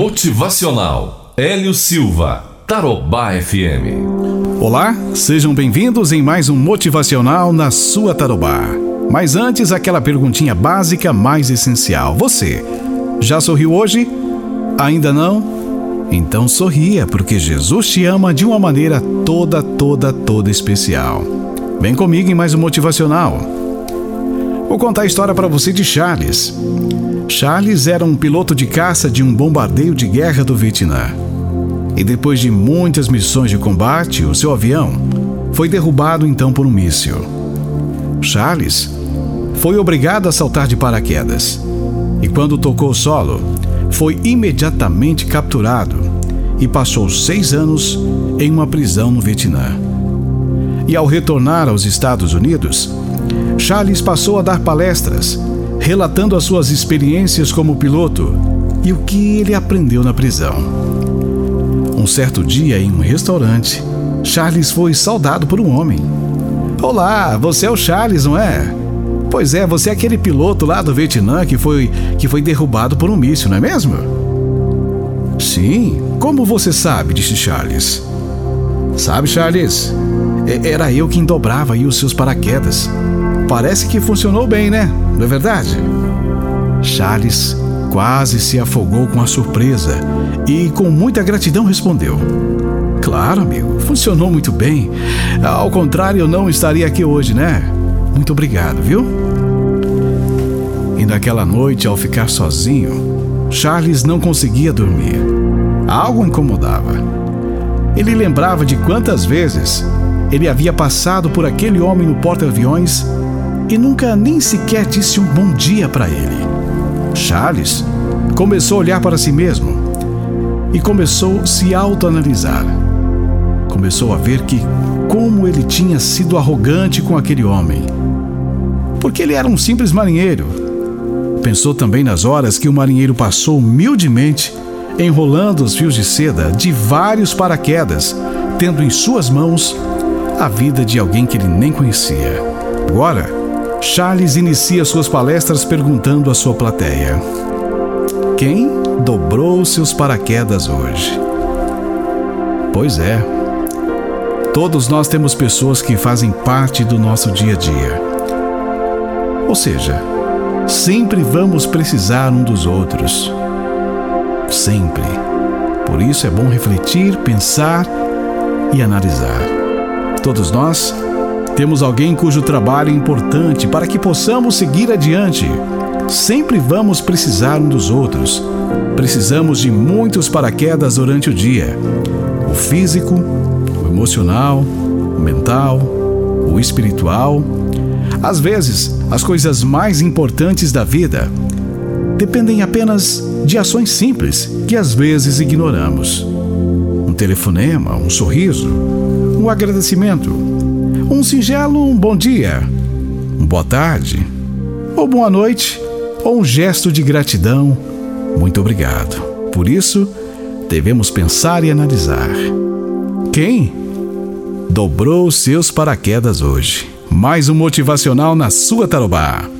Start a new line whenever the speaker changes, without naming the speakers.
Motivacional Hélio Silva, Tarobá FM.
Olá, sejam bem-vindos em mais um Motivacional na sua Tarobá. Mas antes, aquela perguntinha básica mais essencial. Você já sorriu hoje? Ainda não? Então sorria, porque Jesus te ama de uma maneira toda, toda, toda especial. Vem comigo em mais um Motivacional. Vou contar a história para você de Charles. Charles era um piloto de caça de um bombardeio de guerra do Vietnã. E depois de muitas missões de combate, o seu avião foi derrubado então por um míssil. Charles foi obrigado a saltar de paraquedas. E quando tocou solo, foi imediatamente capturado e passou seis anos em uma prisão no Vietnã. E ao retornar aos Estados Unidos, Charles passou a dar palestras relatando as suas experiências como piloto e o que ele aprendeu na prisão. Um certo dia, em um restaurante, Charles foi saudado por um homem. Olá, você é o Charles, não é? Pois é, você é aquele piloto lá do Vietnã que foi que foi derrubado por um míssil, não é mesmo? Sim, como você sabe? disse Charles. Sabe, Charles? Era eu quem dobrava aí os seus paraquedas. Parece que funcionou bem, né? Não é verdade? Charles quase se afogou com a surpresa e, com muita gratidão, respondeu: Claro, amigo, funcionou muito bem. Ao contrário, eu não estaria aqui hoje, né? Muito obrigado, viu? E naquela noite, ao ficar sozinho, Charles não conseguia dormir. Algo incomodava. Ele lembrava de quantas vezes ele havia passado por aquele homem no porta-aviões e nunca nem sequer disse um bom dia para ele. Charles começou a olhar para si mesmo e começou a se autoanalisar. Começou a ver que como ele tinha sido arrogante com aquele homem. Porque ele era um simples marinheiro. Pensou também nas horas que o marinheiro passou humildemente enrolando os fios de seda de vários paraquedas, tendo em suas mãos a vida de alguém que ele nem conhecia. Agora, Charles inicia suas palestras perguntando à sua plateia: Quem dobrou seus paraquedas hoje? Pois é, todos nós temos pessoas que fazem parte do nosso dia a dia. Ou seja, sempre vamos precisar um dos outros. Sempre. Por isso é bom refletir, pensar e analisar. Todos nós temos alguém cujo trabalho é importante para que possamos seguir adiante. Sempre vamos precisar um dos outros. Precisamos de muitos paraquedas durante o dia: o físico, o emocional, o mental, o espiritual. Às vezes, as coisas mais importantes da vida dependem apenas de ações simples que às vezes ignoramos. Um telefonema, um sorriso, um agradecimento um singelo bom dia, boa tarde, ou boa noite, ou um gesto de gratidão. Muito obrigado. Por isso, devemos pensar e analisar. Quem dobrou seus paraquedas hoje? Mais um motivacional na sua tarobá.